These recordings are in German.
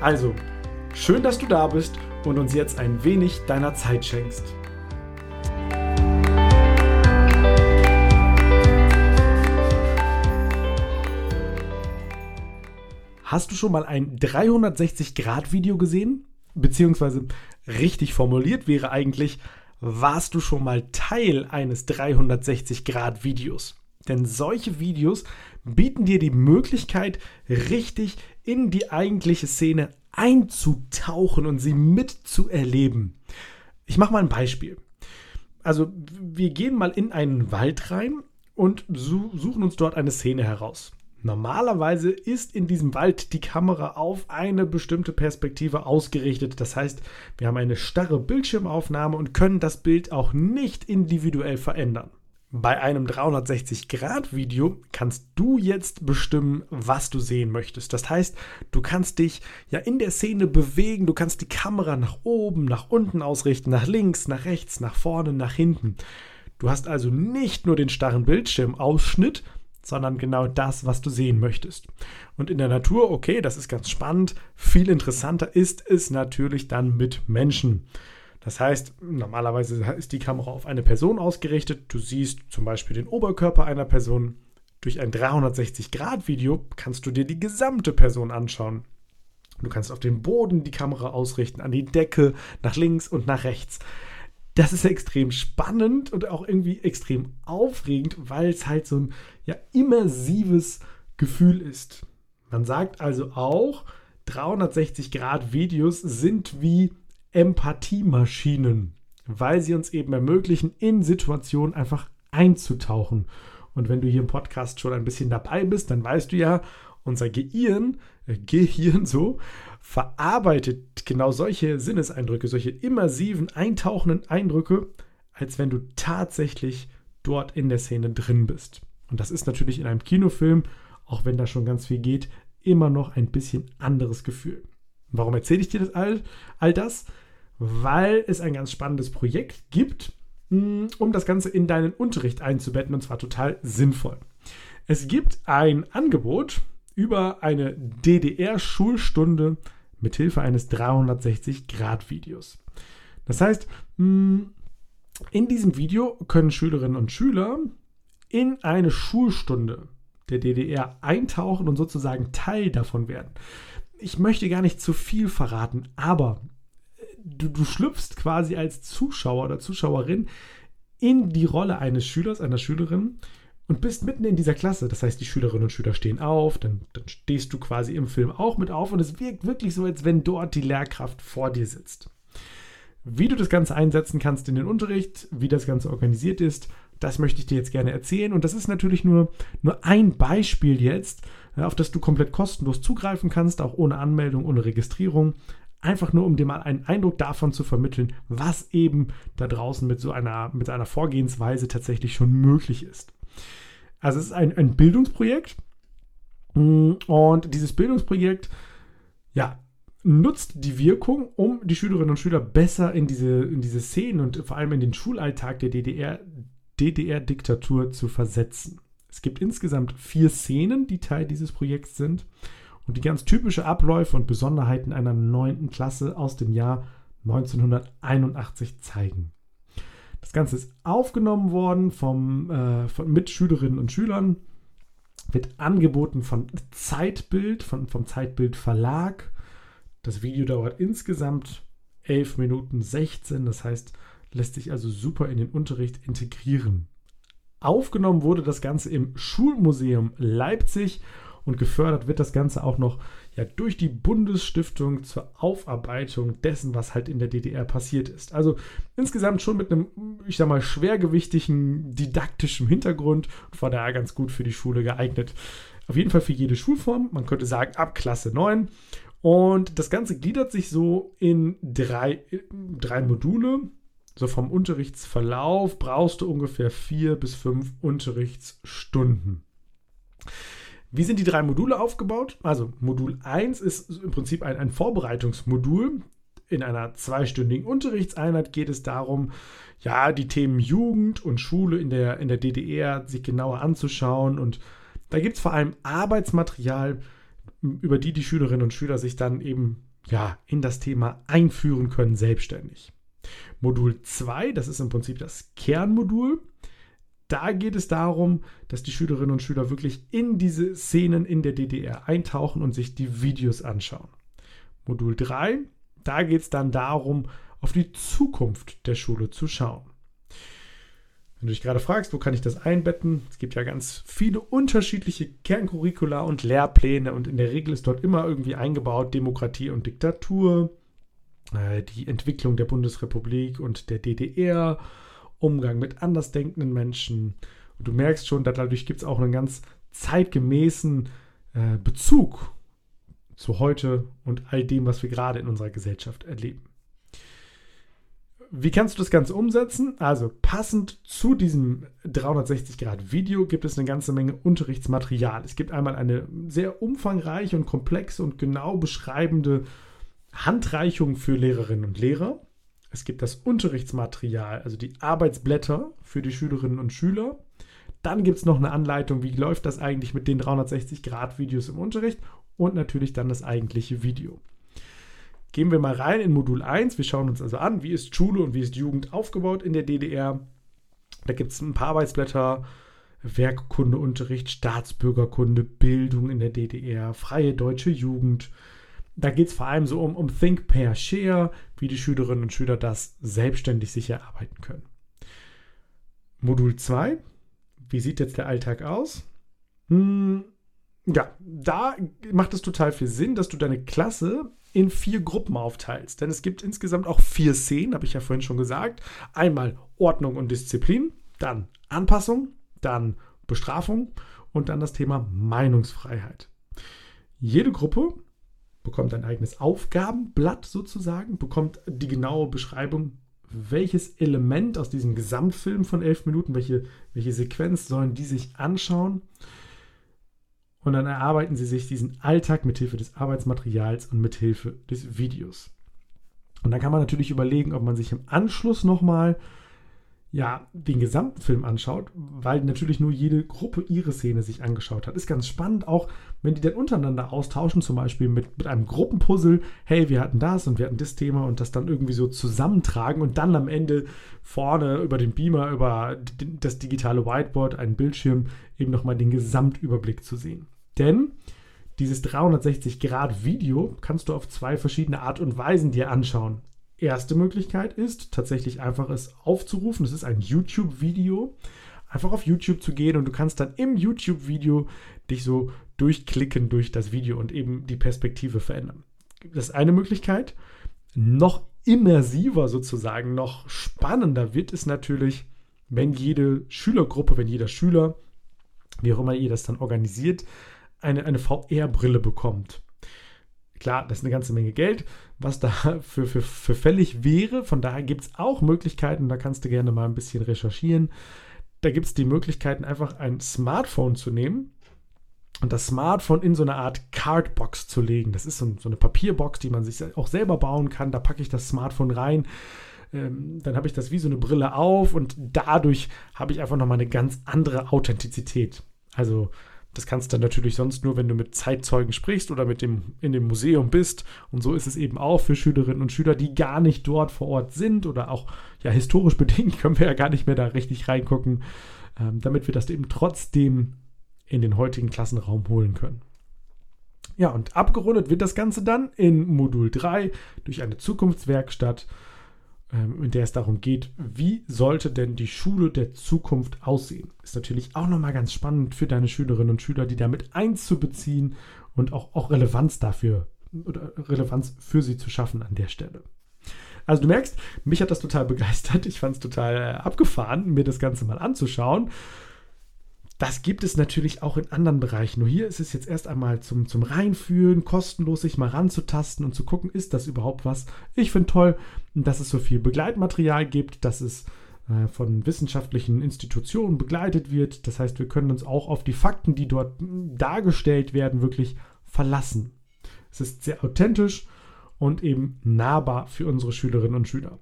Also, schön, dass du da bist und uns jetzt ein wenig deiner Zeit schenkst. Hast du schon mal ein 360-Grad-Video gesehen? Beziehungsweise richtig formuliert wäre eigentlich, warst du schon mal Teil eines 360-Grad-Videos? Denn solche Videos bieten dir die Möglichkeit, richtig in die eigentliche Szene einzutauchen und sie mitzuerleben. Ich mache mal ein Beispiel. Also wir gehen mal in einen Wald rein und suchen uns dort eine Szene heraus. Normalerweise ist in diesem Wald die Kamera auf eine bestimmte Perspektive ausgerichtet. Das heißt, wir haben eine starre Bildschirmaufnahme und können das Bild auch nicht individuell verändern. Bei einem 360-Grad-Video kannst du jetzt bestimmen, was du sehen möchtest. Das heißt, du kannst dich ja in der Szene bewegen, du kannst die Kamera nach oben, nach unten ausrichten, nach links, nach rechts, nach vorne, nach hinten. Du hast also nicht nur den starren Bildschirmausschnitt, sondern genau das, was du sehen möchtest. Und in der Natur, okay, das ist ganz spannend. Viel interessanter ist es natürlich dann mit Menschen. Das heißt, normalerweise ist die Kamera auf eine Person ausgerichtet. Du siehst zum Beispiel den Oberkörper einer Person. Durch ein 360-Grad-Video kannst du dir die gesamte Person anschauen. Du kannst auf den Boden die Kamera ausrichten, an die Decke, nach links und nach rechts. Das ist extrem spannend und auch irgendwie extrem aufregend, weil es halt so ein ja, immersives Gefühl ist. Man sagt also auch, 360-Grad-Videos sind wie Empathiemaschinen, weil sie uns eben ermöglichen, in Situationen einfach einzutauchen. Und wenn du hier im Podcast schon ein bisschen dabei bist, dann weißt du ja, unser Gehirn, äh, Gehirn so, verarbeitet genau solche Sinneseindrücke, solche immersiven, eintauchenden Eindrücke, als wenn du tatsächlich dort in der Szene drin bist. Und das ist natürlich in einem Kinofilm, auch wenn da schon ganz viel geht, immer noch ein bisschen anderes Gefühl. Warum erzähle ich dir das all, all das? Weil es ein ganz spannendes Projekt gibt, hm, um das Ganze in deinen Unterricht einzubetten und zwar total sinnvoll. Es gibt ein Angebot über eine DDR-Schulstunde mit Hilfe eines 360-Grad-Videos. Das heißt, hm, in diesem Video können Schülerinnen und Schüler in eine Schulstunde der DDR eintauchen und sozusagen Teil davon werden ich möchte gar nicht zu viel verraten, aber äh, du, du schlüpfst quasi als Zuschauer oder Zuschauerin in die Rolle eines Schülers, einer Schülerin und bist mitten in dieser Klasse. Das heißt, die Schülerinnen und Schüler stehen auf, dann, dann stehst du quasi im Film auch mit auf und es wirkt wirklich so, als wenn dort die Lehrkraft vor dir sitzt. Wie du das Ganze einsetzen kannst in den Unterricht, wie das Ganze organisiert ist, das möchte ich dir jetzt gerne erzählen. Und das ist natürlich nur, nur ein Beispiel jetzt, auf das du komplett kostenlos zugreifen kannst, auch ohne Anmeldung, ohne Registrierung. Einfach nur, um dir mal einen Eindruck davon zu vermitteln, was eben da draußen mit so einer, mit einer Vorgehensweise tatsächlich schon möglich ist. Also es ist ein, ein Bildungsprojekt und dieses Bildungsprojekt, ja, nutzt die Wirkung, um die Schülerinnen und Schüler besser in diese, in diese Szenen und vor allem in den Schulalltag der DDR DDR-Diktatur zu versetzen. Es gibt insgesamt vier Szenen, die Teil dieses Projekts sind und die ganz typische Abläufe und Besonderheiten einer neunten Klasse aus dem Jahr 1981 zeigen. Das Ganze ist aufgenommen worden vom, äh, von Mitschülerinnen und Schülern, wird angeboten von Zeitbild, von, vom Zeitbild Verlag. Das Video dauert insgesamt 11 Minuten 16, das heißt, lässt sich also super in den Unterricht integrieren. Aufgenommen wurde das Ganze im Schulmuseum Leipzig und gefördert wird das Ganze auch noch ja, durch die Bundesstiftung zur Aufarbeitung dessen, was halt in der DDR passiert ist. Also insgesamt schon mit einem, ich sag mal, schwergewichtigen didaktischen Hintergrund und war daher ganz gut für die Schule geeignet. Auf jeden Fall für jede Schulform, man könnte sagen ab Klasse 9 Und das Ganze gliedert sich so in drei, drei Module. So vom Unterrichtsverlauf brauchst du ungefähr vier bis fünf Unterrichtsstunden. Wie sind die drei Module aufgebaut? Also Modul 1 ist im Prinzip ein, ein Vorbereitungsmodul. In einer zweistündigen Unterrichtseinheit geht es darum, ja, die Themen Jugend und Schule in der, in der DDR sich genauer anzuschauen. Und da gibt es vor allem Arbeitsmaterial, über die die Schülerinnen und Schüler sich dann eben ja, in das Thema einführen können, selbstständig. Modul 2, das ist im Prinzip das Kernmodul. Da geht es darum, dass die Schülerinnen und Schüler wirklich in diese Szenen in der DDR eintauchen und sich die Videos anschauen. Modul 3, da geht es dann darum, auf die Zukunft der Schule zu schauen. Wenn du dich gerade fragst, wo kann ich das einbetten? Es gibt ja ganz viele unterschiedliche Kerncurricula und Lehrpläne und in der Regel ist dort immer irgendwie eingebaut Demokratie und Diktatur, die Entwicklung der Bundesrepublik und der DDR Umgang mit andersdenkenden Menschen. Und du merkst schon, dadurch gibt es auch einen ganz zeitgemäßen äh, Bezug zu heute und all dem, was wir gerade in unserer Gesellschaft erleben. Wie kannst du das Ganze umsetzen? Also passend zu diesem 360-Grad-Video gibt es eine ganze Menge Unterrichtsmaterial. Es gibt einmal eine sehr umfangreiche und komplexe und genau beschreibende Handreichung für Lehrerinnen und Lehrer. Es gibt das Unterrichtsmaterial, also die Arbeitsblätter für die Schülerinnen und Schüler. Dann gibt es noch eine Anleitung, wie läuft das eigentlich mit den 360-Grad-Videos im Unterricht und natürlich dann das eigentliche Video. Gehen wir mal rein in Modul 1. Wir schauen uns also an, wie ist Schule und wie ist Jugend aufgebaut in der DDR. Da gibt es ein paar Arbeitsblätter, Werkkundeunterricht, Staatsbürgerkunde, Bildung in der DDR, freie deutsche Jugend, da geht es vor allem so um, um Think, Pair, Share, wie die Schülerinnen und Schüler das selbstständig sich erarbeiten können. Modul 2, wie sieht jetzt der Alltag aus? Hm, ja, da macht es total viel Sinn, dass du deine Klasse in vier Gruppen aufteilst. Denn es gibt insgesamt auch vier Szenen, habe ich ja vorhin schon gesagt. Einmal Ordnung und Disziplin, dann Anpassung, dann Bestrafung und dann das Thema Meinungsfreiheit. Jede Gruppe bekommt ein eigenes Aufgabenblatt sozusagen, bekommt die genaue Beschreibung, welches Element aus diesem Gesamtfilm von elf Minuten, welche, welche Sequenz sollen die sich anschauen. Und dann erarbeiten sie sich diesen Alltag mithilfe des Arbeitsmaterials und mithilfe des Videos. Und dann kann man natürlich überlegen, ob man sich im Anschluss nochmal ja, den gesamten Film anschaut, weil natürlich nur jede Gruppe ihre Szene sich angeschaut hat. Ist ganz spannend, auch wenn die dann untereinander austauschen, zum Beispiel mit, mit einem Gruppenpuzzle, hey, wir hatten das und wir hatten das Thema und das dann irgendwie so zusammentragen und dann am Ende vorne über den Beamer, über das digitale Whiteboard, einen Bildschirm, eben nochmal den Gesamtüberblick zu sehen. Denn dieses 360-Grad-Video kannst du auf zwei verschiedene Art und Weisen dir anschauen erste Möglichkeit ist, tatsächlich einfach es aufzurufen. Das ist ein YouTube-Video. Einfach auf YouTube zu gehen und du kannst dann im YouTube-Video dich so durchklicken durch das Video und eben die Perspektive verändern. Das ist eine Möglichkeit. Noch immersiver sozusagen, noch spannender wird es natürlich, wenn jede Schülergruppe, wenn jeder Schüler, wie auch immer ihr das dann organisiert, eine, eine VR-Brille bekommt. Klar, das ist eine ganze Menge Geld, was da für, für, für fällig wäre. Von daher gibt es auch Möglichkeiten, da kannst du gerne mal ein bisschen recherchieren. Da gibt es die Möglichkeiten, einfach ein Smartphone zu nehmen und das Smartphone in so eine Art Cardbox zu legen. Das ist so, so eine Papierbox, die man sich auch selber bauen kann. Da packe ich das Smartphone rein. Ähm, dann habe ich das wie so eine Brille auf und dadurch habe ich einfach nochmal eine ganz andere Authentizität. Also das kannst du dann natürlich sonst nur, wenn du mit Zeitzeugen sprichst oder mit dem in dem Museum bist. Und so ist es eben auch für Schülerinnen und Schüler, die gar nicht dort vor Ort sind oder auch ja historisch bedingt können wir ja gar nicht mehr da richtig reingucken, ähm, damit wir das eben trotzdem in den heutigen Klassenraum holen können. Ja, und abgerundet wird das Ganze dann in Modul 3 durch eine Zukunftswerkstatt in der es darum geht, wie sollte denn die Schule der Zukunft aussehen. Ist natürlich auch nochmal ganz spannend für deine Schülerinnen und Schüler, die damit einzubeziehen und auch, auch Relevanz dafür oder Relevanz für sie zu schaffen an der Stelle. Also du merkst, mich hat das total begeistert. Ich fand es total äh, abgefahren, mir das Ganze mal anzuschauen. Das gibt es natürlich auch in anderen Bereichen. Nur hier ist es jetzt erst einmal zum, zum Reinfühlen, kostenlos sich mal ranzutasten und zu gucken, ist das überhaupt was. Ich finde toll, dass es so viel Begleitmaterial gibt, dass es äh, von wissenschaftlichen Institutionen begleitet wird. Das heißt, wir können uns auch auf die Fakten, die dort dargestellt werden, wirklich verlassen. Es ist sehr authentisch und eben nahbar für unsere Schülerinnen und Schüler.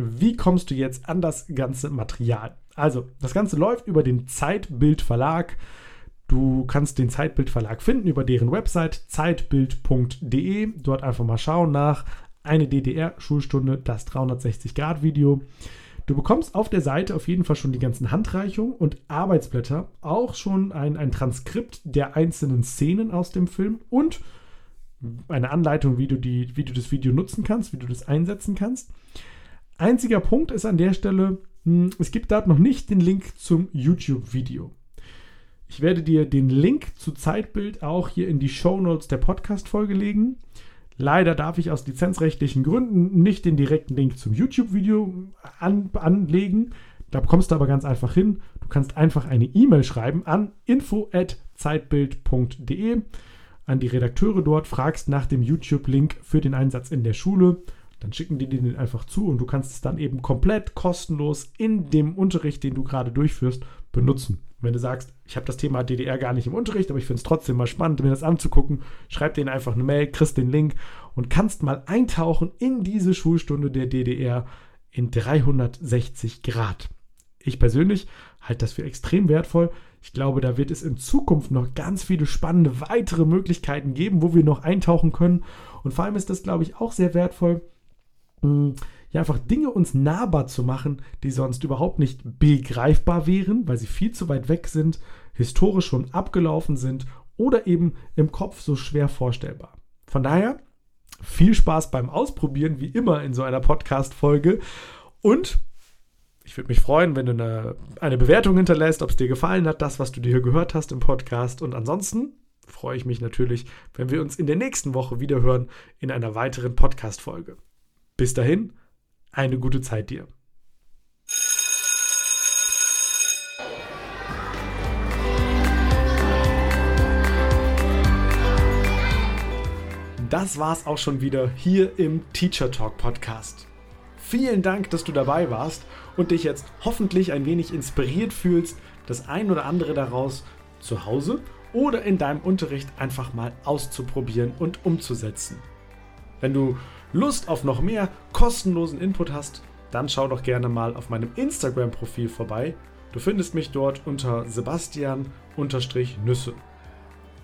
Wie kommst du jetzt an das ganze Material? Also, das Ganze läuft über den Zeitbild Verlag. Du kannst den Zeitbild Verlag finden über deren Website zeitbild.de. Dort einfach mal schauen nach eine DDR-Schulstunde, das 360-Grad-Video. Du bekommst auf der Seite auf jeden Fall schon die ganzen Handreichungen und Arbeitsblätter, auch schon ein, ein Transkript der einzelnen Szenen aus dem Film und eine Anleitung, wie du, die, wie du das Video nutzen kannst, wie du das einsetzen kannst. Einziger Punkt ist an der Stelle, hm, es gibt dort noch nicht den Link zum YouTube-Video. Ich werde dir den Link zu Zeitbild auch hier in die Show Notes der Podcast-Folge legen. Leider darf ich aus lizenzrechtlichen Gründen nicht den direkten Link zum YouTube-Video an, anlegen. Da bekommst du aber ganz einfach hin. Du kannst einfach eine E-Mail schreiben an info@zeitbild.de an die Redakteure dort, fragst nach dem YouTube-Link für den Einsatz in der Schule dann schicken die dir den einfach zu und du kannst es dann eben komplett kostenlos in dem Unterricht, den du gerade durchführst, benutzen. Wenn du sagst, ich habe das Thema DDR gar nicht im Unterricht, aber ich finde es trotzdem mal spannend, mir das anzugucken, schreib denen einfach eine Mail, kriegst den Link und kannst mal eintauchen in diese Schulstunde der DDR in 360 Grad. Ich persönlich halte das für extrem wertvoll. Ich glaube, da wird es in Zukunft noch ganz viele spannende weitere Möglichkeiten geben, wo wir noch eintauchen können. Und vor allem ist das, glaube ich, auch sehr wertvoll, ja, einfach Dinge uns nahbar zu machen, die sonst überhaupt nicht begreifbar wären, weil sie viel zu weit weg sind, historisch schon abgelaufen sind oder eben im Kopf so schwer vorstellbar. Von daher viel Spaß beim Ausprobieren, wie immer in so einer Podcast-Folge. Und ich würde mich freuen, wenn du eine, eine Bewertung hinterlässt, ob es dir gefallen hat, das, was du dir hier gehört hast im Podcast. Und ansonsten freue ich mich natürlich, wenn wir uns in der nächsten Woche wieder hören in einer weiteren Podcast-Folge. Bis dahin, eine gute Zeit dir. Das war's auch schon wieder hier im Teacher Talk Podcast. Vielen Dank, dass du dabei warst und dich jetzt hoffentlich ein wenig inspiriert fühlst, das ein oder andere daraus zu Hause oder in deinem Unterricht einfach mal auszuprobieren und umzusetzen. Wenn du Lust auf noch mehr kostenlosen Input hast, dann schau doch gerne mal auf meinem Instagram-Profil vorbei. Du findest mich dort unter Sebastian-Nüsse.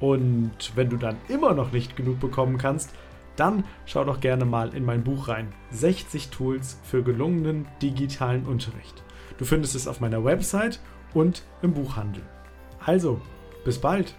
Und wenn du dann immer noch nicht genug bekommen kannst, dann schau doch gerne mal in mein Buch rein. 60 Tools für gelungenen digitalen Unterricht. Du findest es auf meiner Website und im Buchhandel. Also, bis bald!